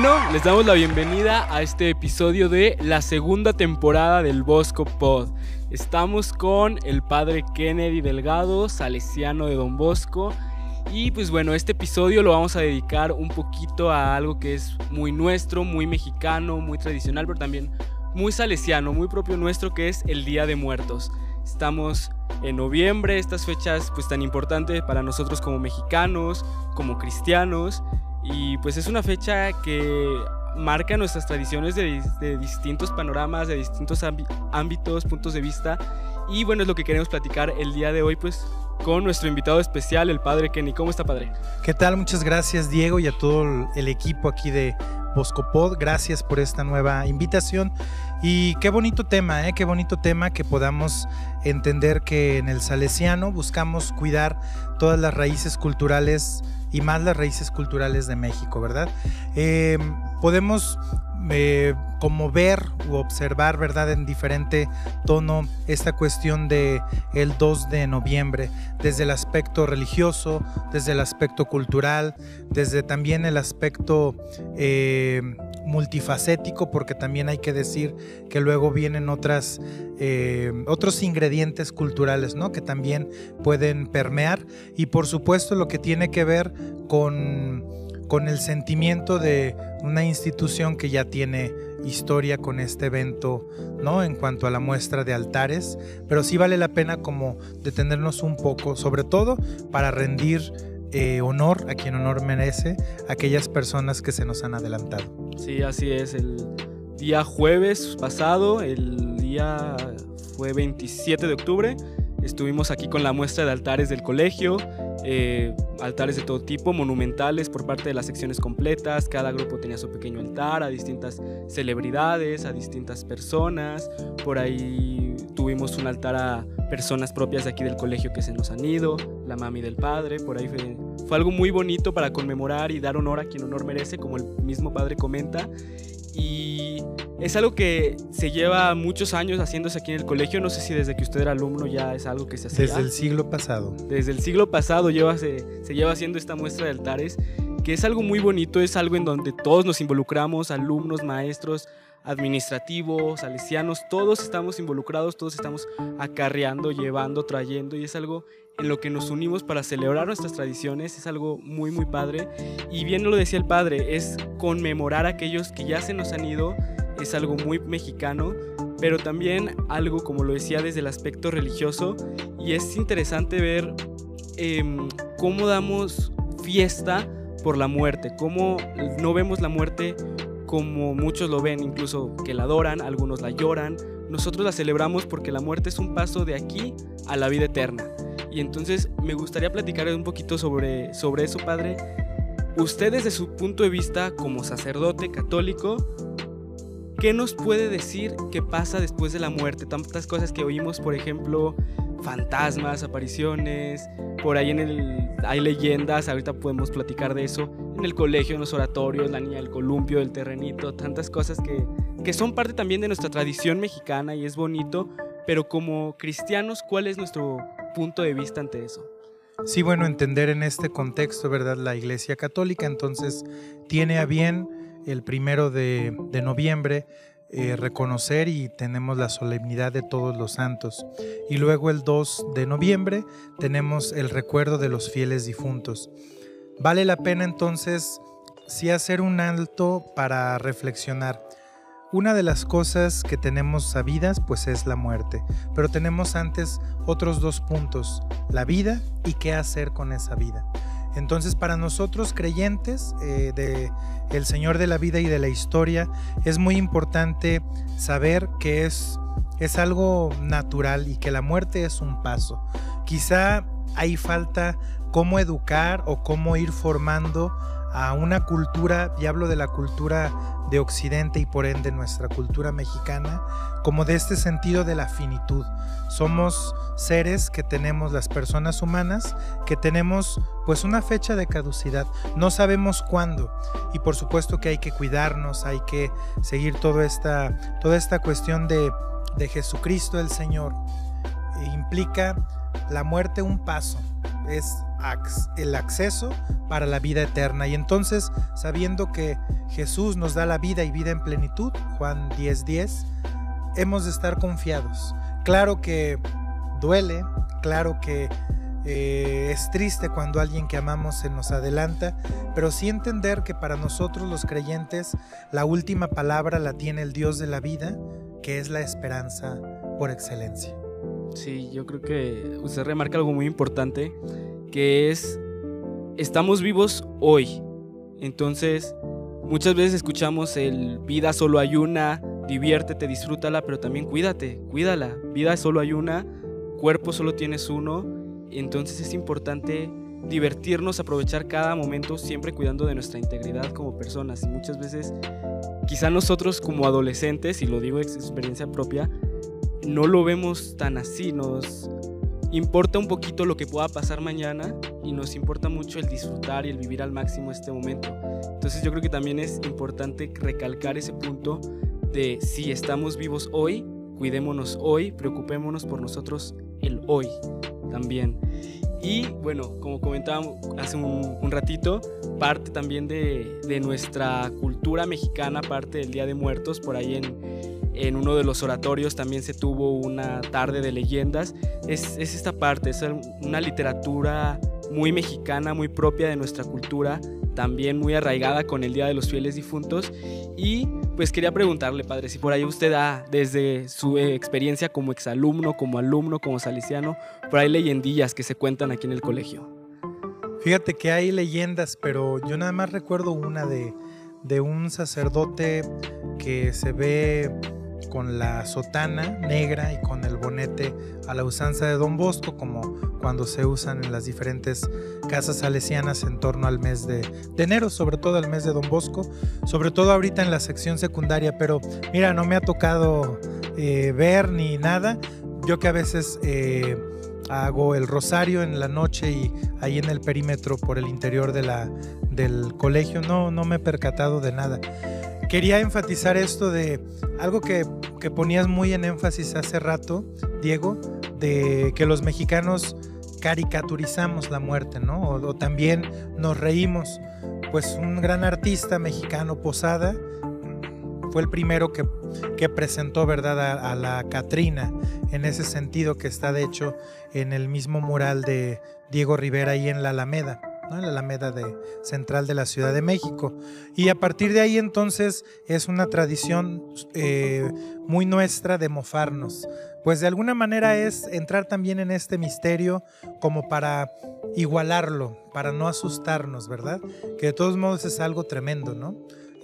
Bueno, les damos la bienvenida a este episodio de la segunda temporada del Bosco Pod. Estamos con el padre Kennedy Delgado, salesiano de Don Bosco. Y pues bueno, este episodio lo vamos a dedicar un poquito a algo que es muy nuestro, muy mexicano, muy tradicional, pero también muy salesiano, muy propio nuestro, que es el Día de Muertos. Estamos en noviembre, estas fechas pues tan importantes para nosotros como mexicanos, como cristianos. Y pues es una fecha que marca nuestras tradiciones de, distintos panoramas, de distintos ámbitos, puntos de vista. Y bueno, es lo que queremos platicar el día de hoy, pues con nuestro invitado especial, el padre Kenny. ¿Cómo está, padre? ¿Qué tal? Muchas gracias, Diego, y a todo el equipo aquí de Boscopod. Gracias por esta nueva invitación. Y qué bonito tema, ¿eh? qué bonito tema que podamos entender que en el Salesiano buscamos cuidar todas las raíces culturales y más las raíces culturales de México, ¿verdad? Eh, podemos eh, como ver u observar, ¿verdad? En diferente tono esta cuestión de el 2 de noviembre, desde el aspecto religioso, desde el aspecto cultural, desde también el aspecto eh, multifacético, porque también hay que decir que luego vienen otras, eh, otros ingredientes culturales, ¿no? Que también pueden permear y por supuesto lo que tiene que ver con con el sentimiento de una institución que ya tiene historia con este evento, ¿no? En cuanto a la muestra de altares, pero sí vale la pena como detenernos un poco, sobre todo para rendir eh, honor a quien honor merece, a aquellas personas que se nos han adelantado. Sí, así es. El día jueves pasado, el día fue 27 de octubre, estuvimos aquí con la muestra de altares del colegio. Eh, altares de todo tipo, monumentales por parte de las secciones completas, cada grupo tenía su pequeño altar a distintas celebridades, a distintas personas, por ahí tuvimos un altar a personas propias de aquí del colegio que se nos han ido, la mami del padre, por ahí fue, fue algo muy bonito para conmemorar y dar honor a quien honor merece, como el mismo padre comenta, y es algo que se lleva muchos años haciéndose aquí en el colegio. No sé si desde que usted era alumno ya es algo que se hacía. Desde el siglo pasado. Desde el siglo pasado lleva, se, se lleva haciendo esta muestra de altares, que es algo muy bonito, es algo en donde todos nos involucramos, alumnos, maestros, administrativos, salesianos, todos estamos involucrados, todos estamos acarreando, llevando, trayendo y es algo en lo que nos unimos para celebrar nuestras tradiciones, es algo muy muy padre y bien lo decía el padre, es conmemorar a aquellos que ya se nos han ido, es algo muy mexicano, pero también algo como lo decía desde el aspecto religioso y es interesante ver em, cómo damos fiesta por la muerte, cómo no vemos la muerte como muchos lo ven, incluso que la adoran, algunos la lloran. Nosotros la celebramos porque la muerte es un paso de aquí a la vida eterna. Y entonces me gustaría platicar un poquito sobre, sobre eso, Padre. Usted desde su punto de vista como sacerdote católico, ¿qué nos puede decir que pasa después de la muerte? Tantas cosas que oímos, por ejemplo, fantasmas, apariciones, por ahí en el, hay leyendas, ahorita podemos platicar de eso, en el colegio, en los oratorios, la niña del columpio, el terrenito, tantas cosas que, que son parte también de nuestra tradición mexicana y es bonito, pero como cristianos, ¿cuál es nuestro punto de vista ante eso? Sí, bueno, entender en este contexto, ¿verdad? La Iglesia Católica entonces tiene a bien el primero de, noviembre eh, reconocer y tenemos la solemnidad de todos los santos. Y luego el 2 de noviembre tenemos el recuerdo de los fieles difuntos. Vale la pena entonces sí hacer un alto para reflexionar. Una de las cosas que tenemos sabidas pues es la muerte, pero tenemos antes otros dos puntos, la vida y qué hacer con esa vida. Entonces para nosotros creyentes eh, de el Señor de la vida y de la historia es muy importante saber que es, es algo natural y que la muerte es un paso. Quizá hay falta cómo educar o cómo ir formando a una cultura, y hablo de la cultura de Occidente y por ende nuestra cultura mexicana, como de este sentido de la finitud. Somos seres que tenemos las personas humanas, que tenemos pues una fecha de caducidad. No sabemos cuándo y por supuesto que hay que cuidarnos, hay que seguir toda esta, toda esta cuestión de, de Jesucristo el Señor. Implica la muerte un paso, es el acceso para la vida eterna. Y entonces, sabiendo que Jesús nos da la vida y vida en plenitud, Juan 10:10, hemos de estar confiados. Claro que duele, claro que eh, es triste cuando alguien que amamos se nos adelanta, pero sí entender que para nosotros los creyentes la última palabra la tiene el Dios de la vida, que es la esperanza por excelencia. Sí, yo creo que usted remarca algo muy importante, que es, estamos vivos hoy. Entonces, muchas veces escuchamos el vida solo hay una, diviértete, disfrútala, pero también cuídate, cuídala. Vida solo hay una, cuerpo solo tienes uno. Entonces es importante divertirnos, aprovechar cada momento, siempre cuidando de nuestra integridad como personas. Y muchas veces, quizá nosotros como adolescentes, y lo digo de experiencia propia, no lo vemos tan así, nos importa un poquito lo que pueda pasar mañana y nos importa mucho el disfrutar y el vivir al máximo este momento. Entonces yo creo que también es importante recalcar ese punto de si estamos vivos hoy, cuidémonos hoy, preocupémonos por nosotros el hoy también. Y bueno, como comentábamos hace un, ratito, parte también de, de, nuestra cultura mexicana, parte del Día de Muertos, por ahí en, en uno de los oratorios también se tuvo una tarde de leyendas. Es, es esta parte, es una literatura muy mexicana, muy propia de nuestra cultura, también muy arraigada con el Día de los Fieles Difuntos. Y pues quería preguntarle, padre, si por ahí usted da, desde su experiencia como exalumno, como alumno, como saliciano, por ahí leyendillas que se cuentan aquí en el colegio. Fíjate que hay leyendas, pero yo nada más recuerdo una de, de un sacerdote que se ve con la sotana negra y con el bonete a la usanza de Don Bosco, como cuando se usan en las diferentes casas salesianas en torno al mes de, enero, sobre todo el mes de Don Bosco, sobre todo ahorita en la sección secundaria, pero mira, no me ha tocado eh, ver ni nada. Yo que a veces eh, hago el rosario en la noche y ahí en el perímetro por el interior de la, del colegio, no, no me he percatado de nada quería enfatizar esto de algo que, ponías muy en énfasis hace rato, Diego, de que los mexicanos caricaturizamos la muerte, ¿no? O, también nos reímos. Pues un gran artista mexicano, Posada, fue el primero que, presentó, ¿verdad?, a, la Catrina, en ese sentido que está, de hecho, en el mismo mural de Diego Rivera ahí en la Alameda en la Alameda de, central de la Ciudad de México. Y a partir de ahí entonces es una tradición eh, muy nuestra de mofarnos. Pues de alguna manera es entrar también en este misterio como para igualarlo, para no asustarnos, ¿verdad? Que de todos modos es algo tremendo, ¿no?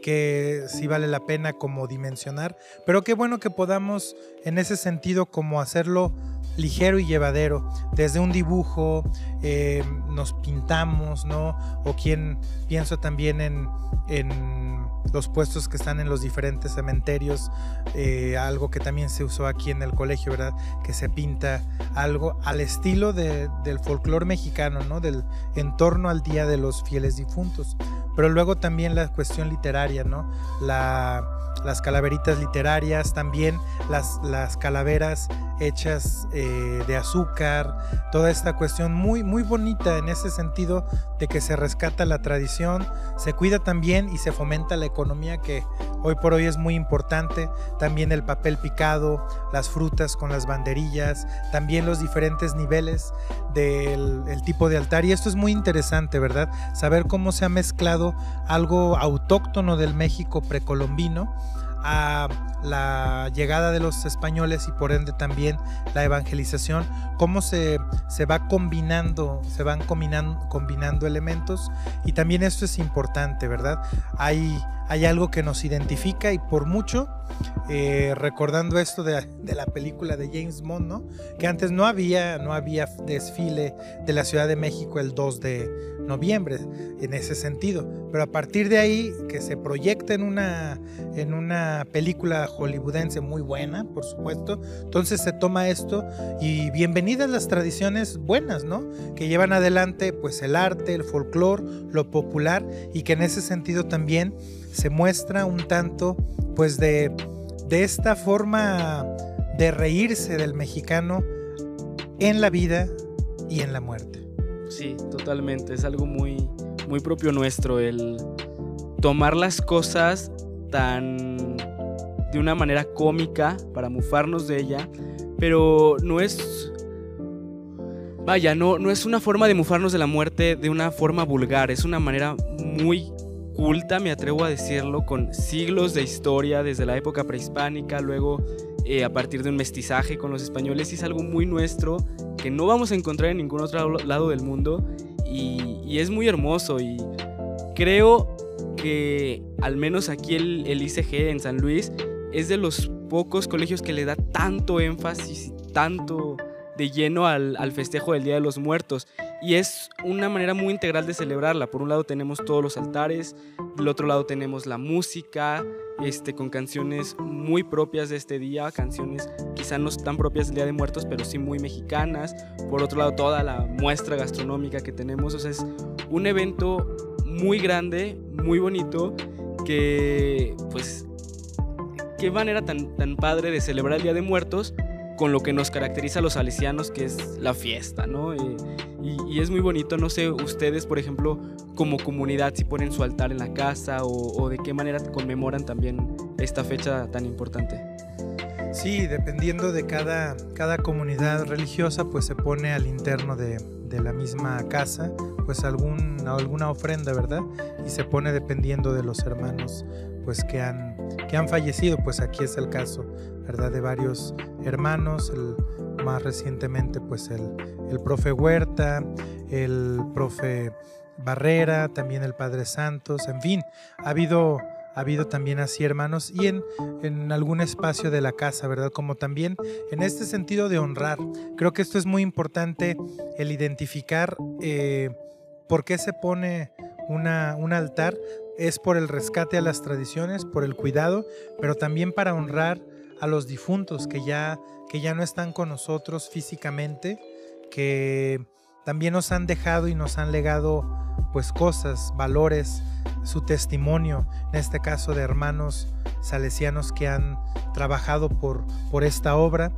que sí vale la pena como dimensionar, pero qué bueno que podamos en ese sentido como hacerlo ligero y llevadero. Desde un dibujo eh, nos pintamos, ¿no? O quien pienso también en, en, los puestos que están en los diferentes cementerios, eh, algo que también se usó aquí en el colegio, ¿verdad? Que se pinta algo al estilo de, del folclore mexicano, ¿no? Del entorno al Día de los Fieles Difuntos. Pero luego también la cuestión literaria, ¿no? La las calaveritas literarias, también las, las calaveras hechas eh, de azúcar, toda esta cuestión muy, muy bonita en ese sentido de que se rescata la tradición, se cuida también y se fomenta la economía que hoy por hoy es muy importante, también el papel picado, las frutas con las banderillas, también los diferentes niveles del tipo de altar y esto es muy interesante, ¿verdad? Saber cómo se ha mezclado algo autóctono del México precolombino a la llegada de los españoles y por ende también la evangelización, cómo se, se va combinando, se van combinando, combinando elementos y también esto es importante, ¿verdad? Hay, hay algo que nos identifica y por mucho, eh, recordando esto de, la película de James Bond, ¿no? Que antes no había, no había desfile de la Ciudad de México el 2 de noviembre en ese sentido, pero a partir de ahí que se proyecta en una, en una película hollywoodense muy buena, por supuesto. Entonces se toma esto y bienvenidas las tradiciones buenas, ¿no? Que llevan adelante pues el arte, el folclore, lo popular y que en ese sentido también se muestra un tanto pues de, de esta forma de reírse del mexicano en la vida y en la muerte. Sí, totalmente. Es algo muy, muy propio nuestro el tomar las cosas tan de una manera cómica para mufarnos de ella, pero no es vaya, no, no es una forma de mufarnos de la muerte de una forma vulgar, es una manera muy culta, me atrevo a decirlo, con siglos de historia desde la época prehispánica, luego eh, a partir de un mestizaje con los españoles, y es algo muy nuestro que no vamos a encontrar en ningún otro lado del mundo y, es muy hermoso y creo que al menos aquí el, el ICG en San Luis es de los pocos colegios que le da tanto énfasis tanto de lleno al, al, festejo del Día de los Muertos. Y es una manera muy integral de celebrarla. Por un lado tenemos todos los altares, del otro lado tenemos la música, este, con canciones muy propias de este día, canciones quizá no tan propias del Día de Muertos, pero sí muy mexicanas. Por otro lado, toda la muestra gastronómica que tenemos. O sea, es un evento muy grande, muy bonito, que pues qué manera tan, tan padre de celebrar el Día de Muertos con lo que nos caracteriza a los salesianos, que es la fiesta, ¿no? Eh, y, es muy bonito, no sé, ustedes, por ejemplo, como comunidad, si ponen su altar en la casa o, de qué manera conmemoran también esta fecha tan importante. Sí, dependiendo de cada, cada comunidad religiosa, pues se pone al interno de, de la misma casa, pues algún, alguna ofrenda, ¿verdad? Y se pone dependiendo de los hermanos, pues que han, que han fallecido, pues aquí es el caso ¿verdad? De varios hermanos, más recientemente pues el, el profe Huerta, el profe Barrera, también el Padre Santos, en fin, ha habido ha habido también así hermanos y en, en, algún espacio de la casa, ¿verdad? Como también en este sentido de honrar. Creo que esto es muy importante, el identificar eh, por qué se pone un altar. Es por el rescate a las tradiciones, por el cuidado, pero también para honrar a los difuntos que ya, que ya no están con nosotros físicamente, que también nos han dejado y nos han legado pues cosas, valores, su testimonio, en este caso de hermanos salesianos que han trabajado por, por esta obra.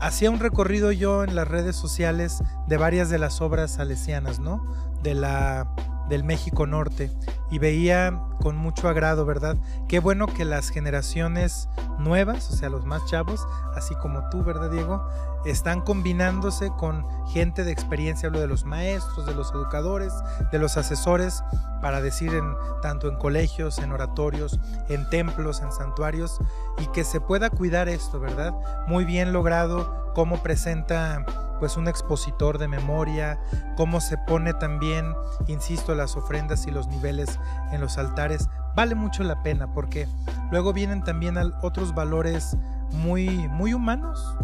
Hacía un recorrido yo en las redes sociales de varias de las obras salesianas, ¿no? De la del México Norte y veía con mucho agrado, ¿verdad? Qué bueno que las generaciones nuevas, o sea, los más chavos, así como tú, ¿verdad, Diego? Están combinándose con gente de experiencia, hablo de los maestros, de los educadores, de los asesores, para decir en, tanto en colegios, en oratorios, en templos, en santuarios, y que se pueda cuidar esto, ¿verdad? Muy bien logrado, cómo presenta pues un expositor de memoria, cómo se pone también, insisto, las ofrendas y los niveles en los altares, vale mucho la pena porque luego vienen también otros valores muy, muy humanos,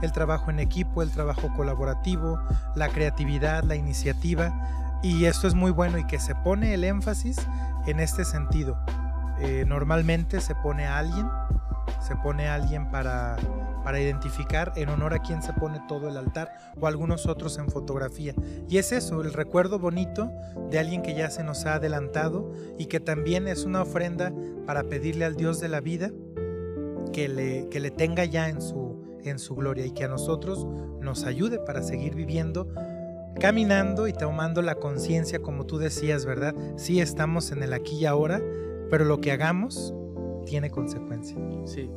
el trabajo en equipo, el trabajo colaborativo, la creatividad, la iniciativa, y esto es muy bueno y que se pone el énfasis en este sentido. Eh, normalmente se pone a alguien, se pone a alguien para para identificar en honor a quien se pone todo el altar o algunos otros en fotografía. Y es eso, el recuerdo bonito de alguien que ya se nos ha adelantado y que también es una ofrenda para pedirle al Dios de la vida que le, que le tenga ya en su, en su gloria y que a nosotros nos ayude para seguir viviendo caminando y tomando la conciencia, como tú decías, ¿verdad? Sí estamos en el aquí y ahora, pero lo que hagamos tiene consecuencia. Sí.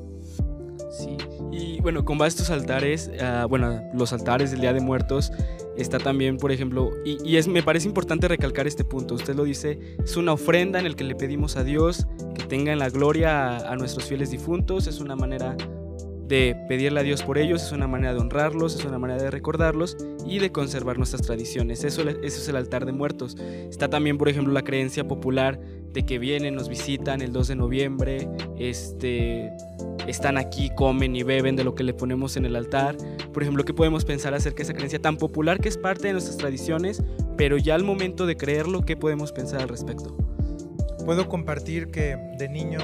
Y bueno, con base a estos altares, ah, bueno, los altares del Día de Muertos, está también, por ejemplo, y, es, me parece importante recalcar este punto, usted lo dice, es una ofrenda en el que le pedimos a Dios que tenga en la gloria a, nuestros fieles difuntos, es una manera de pedirle a Dios por ellos, es una manera de honrarlos, es una manera de recordarlos y de conservar nuestras tradiciones. Eso, eso es el altar de muertos. Está también, por ejemplo, la creencia popular de que vienen, nos visitan el 2 de noviembre, este, están aquí, comen y beben de lo que le ponemos en el altar. Por ejemplo, ¿qué podemos pensar acerca de esa creencia tan popular que es parte de nuestras tradiciones, pero ya al momento de creerlo, ¿qué podemos pensar al respecto? Puedo compartir que de niño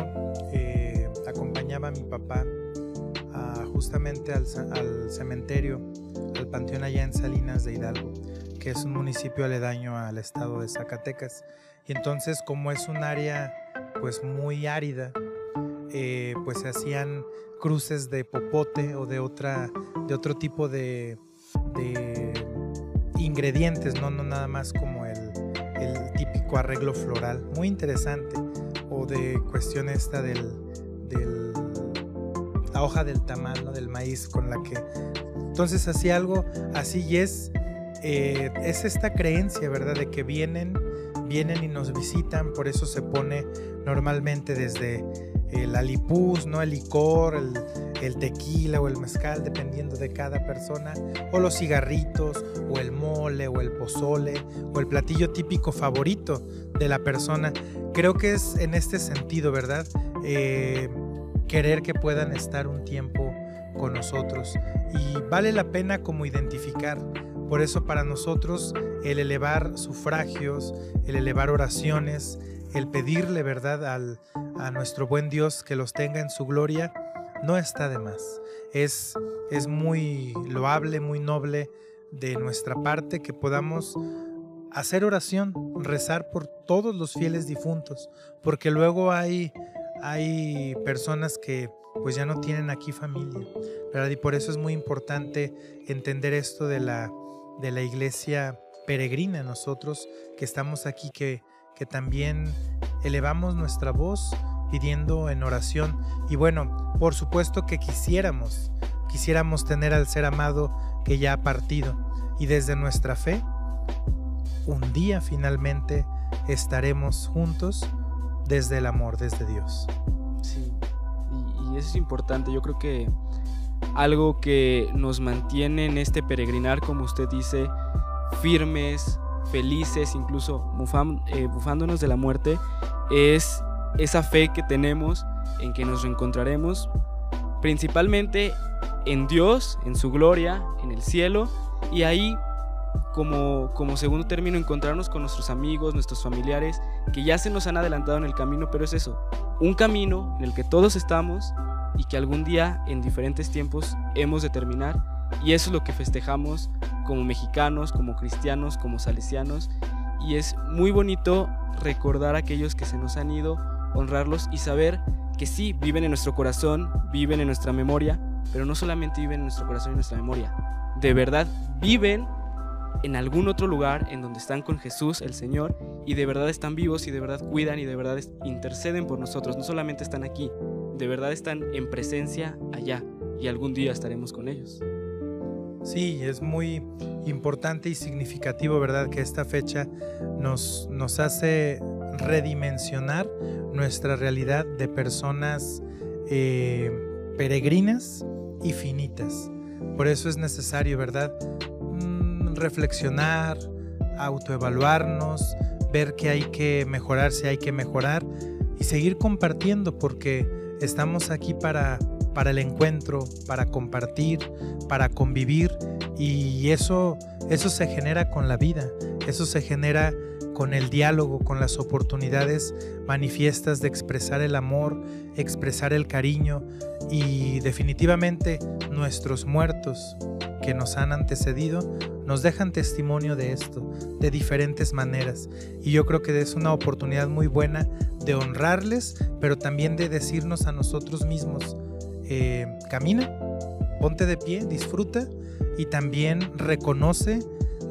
eh, acompañaba a mi papá justamente al, al cementerio, al panteón allá en Salinas de Hidalgo, que es un municipio aledaño al estado de Zacatecas. Y entonces como es un área pues muy árida, eh, pues se hacían cruces de popote o de, otra, de otro tipo de, ingredientes, ¿no? no nada más como el, típico arreglo floral. Muy interesante. O de cuestión esta del, la hoja del tamal, ¿no? del maíz con la que... Entonces así algo, así y es, eh, es esta creencia, ¿verdad? De que vienen, vienen y nos visitan, por eso se pone normalmente desde el alipuz, ¿no? el licor, el, tequila o el mezcal, dependiendo de cada persona, o los cigarritos, o el mole, o el pozole, o el platillo típico favorito de la persona. Creo que es en este sentido, ¿verdad? Eh, querer que puedan estar un tiempo con nosotros. Y vale la pena como identificar. Por eso para nosotros el elevar sufragios, el elevar oraciones, el pedirle verdad al, a nuestro buen Dios que los tenga en su gloria, no está de más. Es, es muy loable, muy noble de nuestra parte que podamos hacer oración, rezar por todos los fieles difuntos, porque luego hay, hay personas que pues ya no tienen aquí familia, ¿verdad? Y por eso es muy importante entender esto de la, de la iglesia peregrina, nosotros que estamos aquí, que que también elevamos nuestra voz pidiendo en oración. Y bueno, por supuesto que quisiéramos, quisiéramos tener al ser amado que ya ha partido. Y desde nuestra fe, un día finalmente estaremos juntos desde el amor, desde Dios. Sí, y, eso es importante. Yo creo que algo que nos mantiene en este peregrinar, como usted dice, firmes, felices, incluso eh, bufándonos de la muerte, es esa fe que tenemos en que nos reencontraremos principalmente en Dios, en su gloria, en el cielo, y ahí como, como segundo término encontrarnos con nuestros amigos, nuestros familiares, que ya se nos han adelantado en el camino, pero es eso, un camino en el que todos estamos y que algún día en diferentes tiempos hemos de terminar, y eso es lo que festejamos como mexicanos, como cristianos, como salesianos. Y es muy bonito recordar a aquellos que se nos han ido, honrarlos y saber que sí, viven en nuestro corazón, viven en nuestra memoria, pero no solamente viven en nuestro corazón y nuestra memoria. De verdad, viven en algún otro lugar en donde están con Jesús, el Señor, y de verdad están vivos y de verdad cuidan y de verdad interceden por nosotros. No solamente están aquí, de verdad están en presencia allá y algún día estaremos con ellos. Sí, es muy importante y significativo, ¿verdad? Que esta fecha nos, nos hace redimensionar nuestra realidad de personas eh, peregrinas y finitas. Por eso es necesario, ¿verdad? Mm, reflexionar, autoevaluarnos, ver qué hay que mejorar, si hay que mejorar y seguir compartiendo porque estamos aquí para para el encuentro, para compartir, para convivir y eso, eso se genera con la vida, eso se genera con el diálogo, con las oportunidades manifiestas de expresar el amor, expresar el cariño y definitivamente nuestros muertos que nos han antecedido nos dejan testimonio de esto de diferentes maneras. Y yo creo que es una oportunidad muy buena de honrarles pero también de decirnos a nosotros mismos eh, camina, ponte de pie, disfruta y también reconoce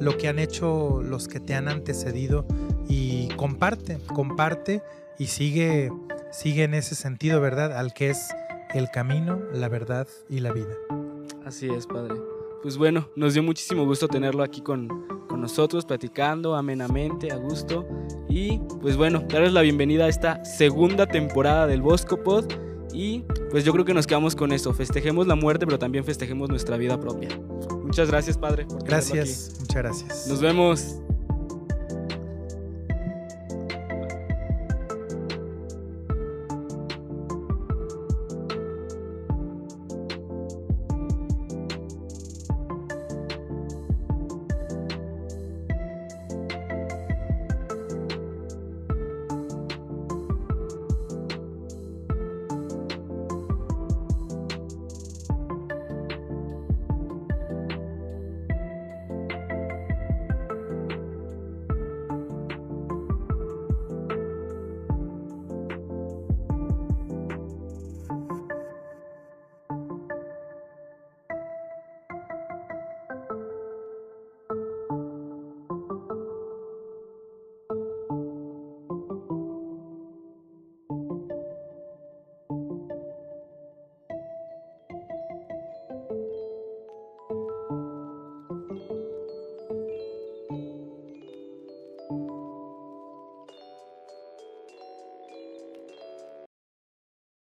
lo que han hecho los que te han antecedido y comparte, comparte y sigue, sigue en ese sentido, ¿verdad? Al que es el camino, la verdad y la vida. Así es, Padre. Pues bueno, nos dio muchísimo gusto tenerlo aquí con, con nosotros, platicando amenamente, a gusto. Y pues bueno, darles la bienvenida a esta segunda temporada del Bosco Pod. Y pues yo creo que nos quedamos con eso. Festejemos la muerte, pero también festejemos nuestra vida propia. Muchas gracias, Padre. Por gracias, muchas gracias. Nos vemos.